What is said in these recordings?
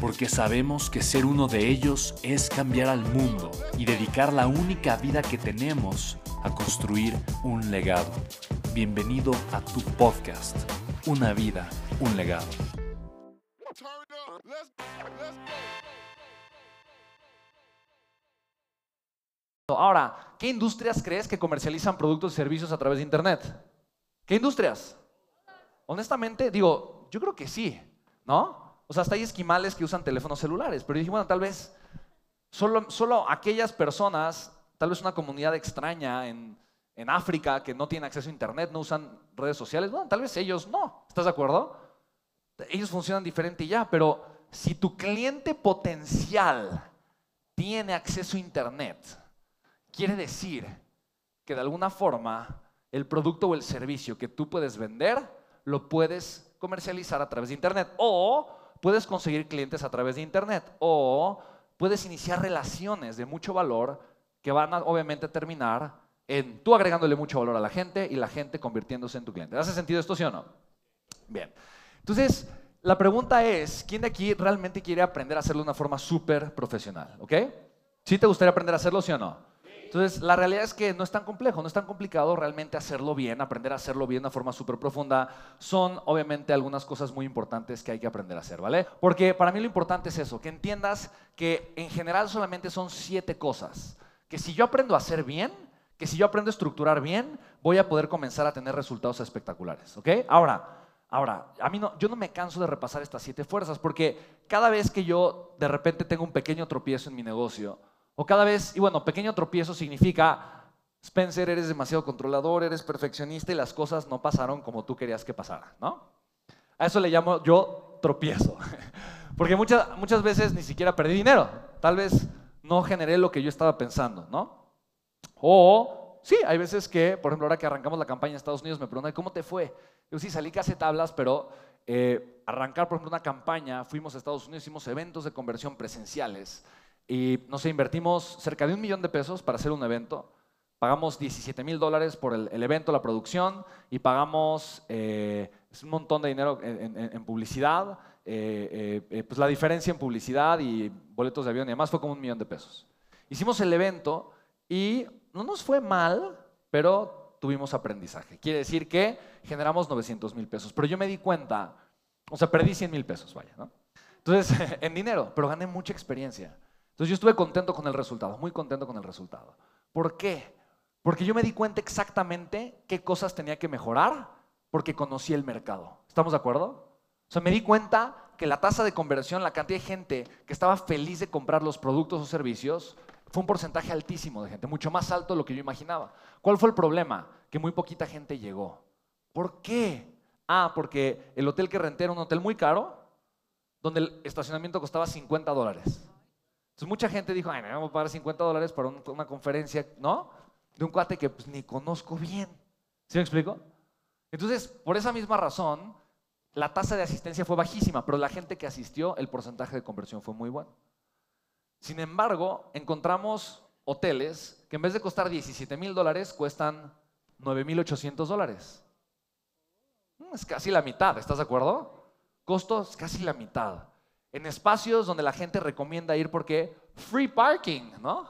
porque sabemos que ser uno de ellos es cambiar al mundo y dedicar la única vida que tenemos a construir un legado. Bienvenido a tu podcast, Una vida, un legado. Ahora, ¿qué industrias crees que comercializan productos y servicios a través de Internet? ¿Qué industrias? Honestamente, digo, yo creo que sí, ¿no? O sea, hasta hay esquimales que usan teléfonos celulares. Pero dije, bueno, tal vez solo, solo aquellas personas, tal vez una comunidad extraña en, en África que no tiene acceso a Internet, no usan redes sociales, bueno, tal vez ellos no. ¿Estás de acuerdo? Ellos funcionan diferente y ya, pero si tu cliente potencial tiene acceso a Internet, quiere decir que de alguna forma el producto o el servicio que tú puedes vender lo puedes comercializar a través de Internet. O puedes conseguir clientes a través de Internet o puedes iniciar relaciones de mucho valor que van a obviamente terminar en tú agregándole mucho valor a la gente y la gente convirtiéndose en tu cliente. ¿Hace sentido esto, sí o no? Bien. Entonces, la pregunta es, ¿quién de aquí realmente quiere aprender a hacerlo de una forma súper profesional? ¿Ok? ¿Sí te gustaría aprender a hacerlo, sí o no? Entonces, la realidad es que no es tan complejo, no es tan complicado realmente hacerlo bien, aprender a hacerlo bien de una forma súper profunda. Son obviamente algunas cosas muy importantes que hay que aprender a hacer, ¿vale? Porque para mí lo importante es eso, que entiendas que en general solamente son siete cosas. Que si yo aprendo a hacer bien, que si yo aprendo a estructurar bien, voy a poder comenzar a tener resultados espectaculares, ¿ok? Ahora, Ahora, a mí no, yo no me canso de repasar estas siete fuerzas porque cada vez que yo de repente tengo un pequeño tropiezo en mi negocio, o cada vez, y bueno, pequeño tropiezo significa, Spencer, eres demasiado controlador, eres perfeccionista y las cosas no pasaron como tú querías que pasaran, ¿no? A eso le llamo yo tropiezo. Porque muchas, muchas veces ni siquiera perdí dinero. Tal vez no generé lo que yo estaba pensando, ¿no? O sí, hay veces que, por ejemplo, ahora que arrancamos la campaña en Estados Unidos, me preguntan, ¿cómo te fue? Yo sí, salí casi tablas, pero eh, arrancar, por ejemplo, una campaña, fuimos a Estados Unidos, hicimos eventos de conversión presenciales y no sé, invertimos cerca de un millón de pesos para hacer un evento. Pagamos 17 mil dólares por el, evento, la producción, y pagamos eh, un montón de dinero en, publicidad. Eh, eh, pues la diferencia en publicidad y boletos de avión y demás fue como un millón de pesos. Hicimos el evento y no nos fue mal, pero tuvimos aprendizaje. Quiere decir que generamos 900 mil pesos. Pero yo me di cuenta, o sea, perdí 100 mil pesos, vaya, ¿no? Entonces, en dinero, pero gané mucha experiencia. Entonces yo estuve contento con el resultado, muy contento con el resultado. ¿Por qué? Porque yo me di cuenta exactamente qué cosas tenía que mejorar porque conocí el mercado. ¿Estamos de acuerdo? O sea, me di cuenta que la tasa de conversión, la cantidad de gente que estaba feliz de comprar los productos o servicios, fue un porcentaje altísimo de gente, mucho más alto de lo que yo imaginaba. ¿Cuál fue el problema? Que muy poquita gente llegó. ¿Por qué? Ah, porque el hotel que renté era un hotel muy caro, donde el estacionamiento costaba 50 dólares. Entonces mucha gente dijo, ay, me vamos a pagar 50 dólares para una conferencia, ¿no? De un cuate que pues, ni conozco bien. ¿Sí me explico? Entonces, por esa misma razón, la tasa de asistencia fue bajísima, pero la gente que asistió, el porcentaje de conversión fue muy bueno. Sin embargo, encontramos hoteles que en vez de costar 17 mil dólares, cuestan 9 mil 800 dólares. Mm, es casi la mitad, ¿estás de acuerdo? Costos casi la mitad en espacios donde la gente recomienda ir porque free parking, ¿no?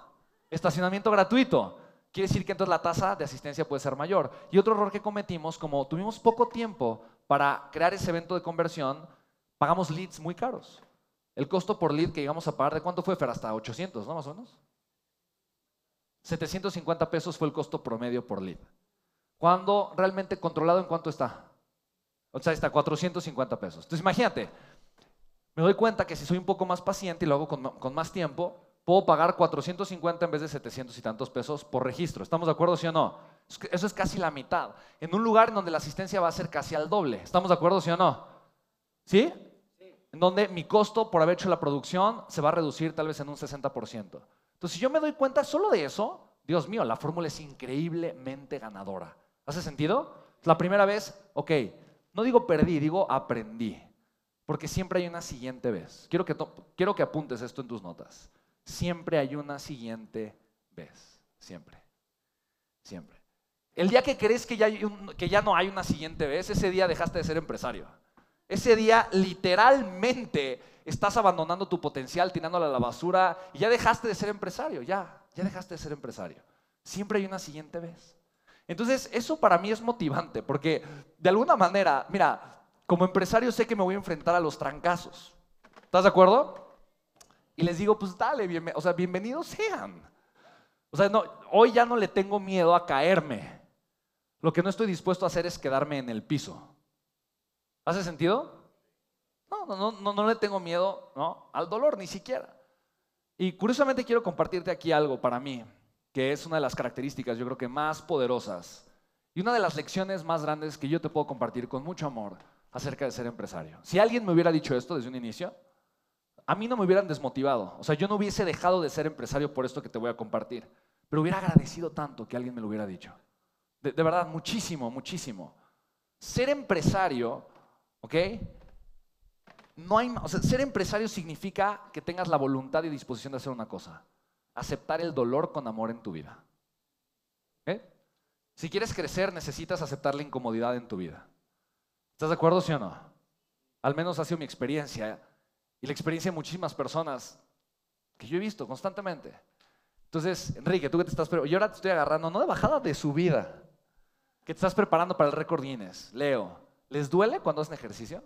Estacionamiento gratuito. Quiere decir que entonces la tasa de asistencia puede ser mayor. Y otro error que cometimos, como tuvimos poco tiempo para crear ese evento de conversión, pagamos leads muy caros. El costo por lead que íbamos a pagar, ¿de cuánto fue, Fer? Hasta 800, ¿no? Más o menos. 750 pesos fue el costo promedio por lead. Cuando realmente controlado, ¿en cuánto está? O sea, está 450 pesos. Entonces, imagínate, me doy cuenta que si soy un poco más paciente y lo hago con, más tiempo, puedo pagar 450 en vez de 700 y tantos pesos por registro. ¿Estamos de acuerdo, sí o no? Eso es casi la mitad. En un lugar en donde la asistencia va a ser casi al doble. ¿Estamos de acuerdo, sí o no? ¿Sí? En donde mi costo por haber hecho la producción se va a reducir tal vez en un 60%. Entonces, si yo me doy cuenta solo de eso, Dios mío, la fórmula es increíblemente ganadora. ¿Hace sentido? La primera vez, ok, no digo perdí, digo aprendí. Porque siempre hay una siguiente vez. Quiero que, quiero que apuntes esto en tus notas. Siempre hay una siguiente vez. Siempre. Siempre. El día que crees que ya, que ya no hay una siguiente vez, ese día dejaste de ser empresario. Ese día literalmente estás abandonando tu potencial, tirándolo a la basura y ya dejaste de ser empresario, ya, ya dejaste de ser empresario. Siempre hay una siguiente vez. Entonces, eso para mí es motivante, porque de alguna manera, mira, como empresario sé que me voy a enfrentar a los trancazos. ¿Estás de acuerdo? Y les digo, pues dale, o sea, bienvenidos sean. O sea, no, hoy ya no le tengo miedo a caerme. Lo que no estoy dispuesto a hacer es quedarme en el piso. ¿Hace sentido? No, no, no, no le tengo miedo ¿no? al dolor, ni siquiera. Y curiosamente quiero compartirte aquí algo para mí, que es una de las características, yo creo que más poderosas y una de las lecciones más grandes que yo te puedo compartir con mucho amor acerca de ser empresario. Si alguien me hubiera dicho esto desde un inicio, a mí no me hubieran desmotivado. O sea, yo no hubiese dejado de ser empresario por esto que te voy a compartir. Pero hubiera agradecido tanto que alguien me lo hubiera dicho. De, verdad, muchísimo, muchísimo. Ser empresario ¿Ok? No hay, o sea, ser empresario significa que tengas la voluntad y disposición de hacer una cosa. Aceptar el dolor con amor en tu vida. Si quieres crecer, necesitas aceptar la incomodidad en tu vida. ¿Estás de acuerdo, sí o no? Al menos ha sido mi experiencia y la experiencia de muchísimas personas que yo he visto constantemente. Entonces, Enrique, tú que te estás preparando, yo ahora te estoy agarrando, no de bajada de su vida, que te estás preparando para el récord Guinness. Leo, ¿Les duele cuando hacen ejercicio?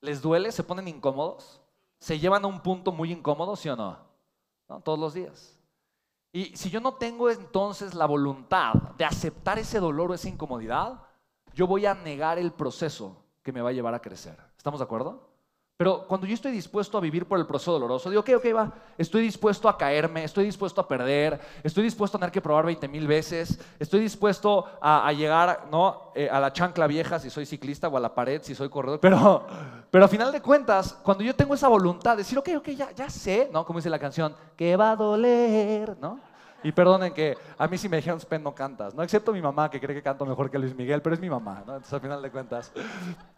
¿Les duele? ¿Se ponen incómodos? ¿Se llevan a un punto muy incómodo, sí o no? no? Todos los días. Y si yo no tengo entonces la voluntad de aceptar ese dolor o esa incomodidad, yo voy a negar el proceso que me va a llevar a crecer. ¿Estamos de acuerdo? Pero cuando yo estoy dispuesto a vivir por el proceso doloroso, digo, ok, ok, va, estoy dispuesto a caerme, estoy dispuesto a perder, estoy dispuesto a tener que probar 20 mil veces, estoy dispuesto a, llegar ¿no? Eh, a la chancla vieja si soy ciclista o a la pared si soy corredor. Pero, pero a final de cuentas, cuando yo tengo esa voluntad de decir, ok, ok, ya, ya sé, ¿no? Como dice la canción, que va a doler, ¿no? Y perdonen que a mí si me dijeron, Spen, no cantas, ¿no? Excepto mi mamá, que cree que canto mejor que Luis Miguel, pero es mi mamá, ¿no? Entonces, al final de cuentas,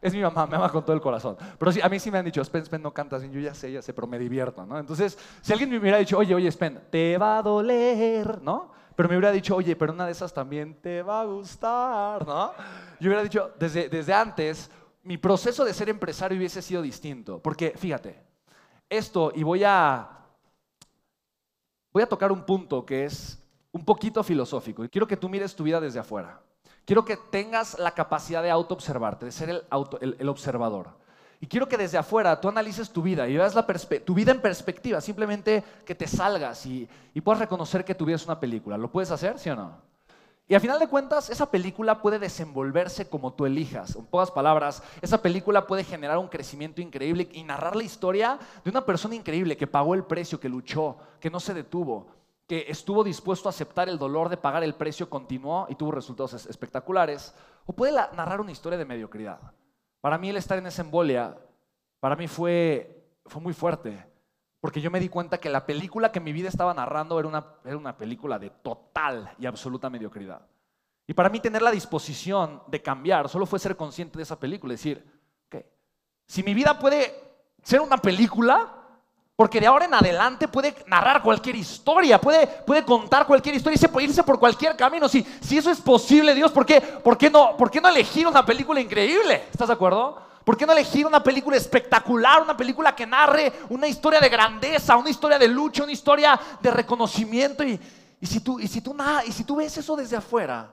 es mi mamá, me ama con todo el corazón. Pero sí, a mí sí me han dicho, Spen, Spen, no cantas, y yo ya sé, ya sé, pero me divierto, ¿no? Entonces, si alguien me hubiera dicho, oye, oye, Spen, te va a doler, ¿no? Pero me hubiera dicho, oye, pero una de esas también te va a gustar, ¿no? Yo hubiera dicho, desde, desde antes, mi proceso de ser empresario hubiese sido distinto. Porque, fíjate, esto, y voy a voy a tocar un punto que es un poquito filosófico. Y quiero que tú mires tu vida desde afuera. Quiero que tengas la capacidad de auto-observarte, de ser el, observador. Y quiero que desde afuera tú analices tu vida y veas tu vida en perspectiva. Simplemente que te salgas y, y puedas reconocer que tu vida es una película. ¿Lo puedes hacer, sí o no? Y al final de cuentas, esa película puede desenvolverse como tú elijas. En pocas palabras, esa película puede generar un crecimiento increíble y narrar la historia de una persona increíble que pagó el precio, que luchó, que no se detuvo, que estuvo dispuesto a aceptar el dolor de pagar el precio, continuó y tuvo resultados espectaculares. O puede narrar una historia de mediocridad. Para mí el estar en esa embolia, para mí fue, fue muy fuerte. Porque yo me di cuenta que la película que mi vida estaba narrando era una, era una película de total y absoluta mediocridad. Y para mí tener la disposición de cambiar solo fue ser consciente de esa película decir, ok, si mi vida puede ser una película, porque de ahora en adelante puede narrar cualquier historia, puede, puede contar cualquier historia puede irse por cualquier camino. Si, si eso es posible, Dios, ¿por qué, por, qué no, ¿por qué no elegir una película increíble? ¿Estás de acuerdo? ¿Por qué no elegir una película espectacular, una película que narre una historia de grandeza, una historia de lucha, una historia de reconocimiento? Y, si, tú, y, si, tú, y si tú ves eso desde afuera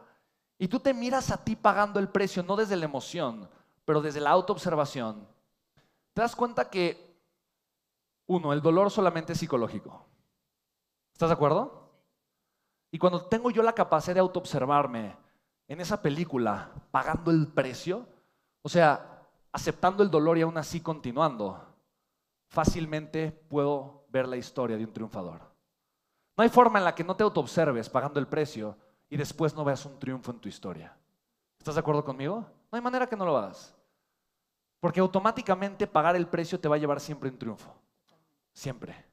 y tú te miras a ti pagando el precio, no desde la emoción, pero desde la autoobservación, te das cuenta que, uno, el dolor solamente es psicológico. ¿Estás de acuerdo? Y cuando tengo yo la capacidad de autoobservarme en esa película, pagando el precio, o sea, aceptando el dolor y aún así continuando, fácilmente puedo ver la historia de un triunfador. No hay forma en la que no te autoobserves pagando el precio y después no veas un triunfo en tu historia. ¿Estás de acuerdo conmigo? No hay manera que no lo hagas. Porque automáticamente pagar el precio te va a llevar siempre un triunfo. Siempre.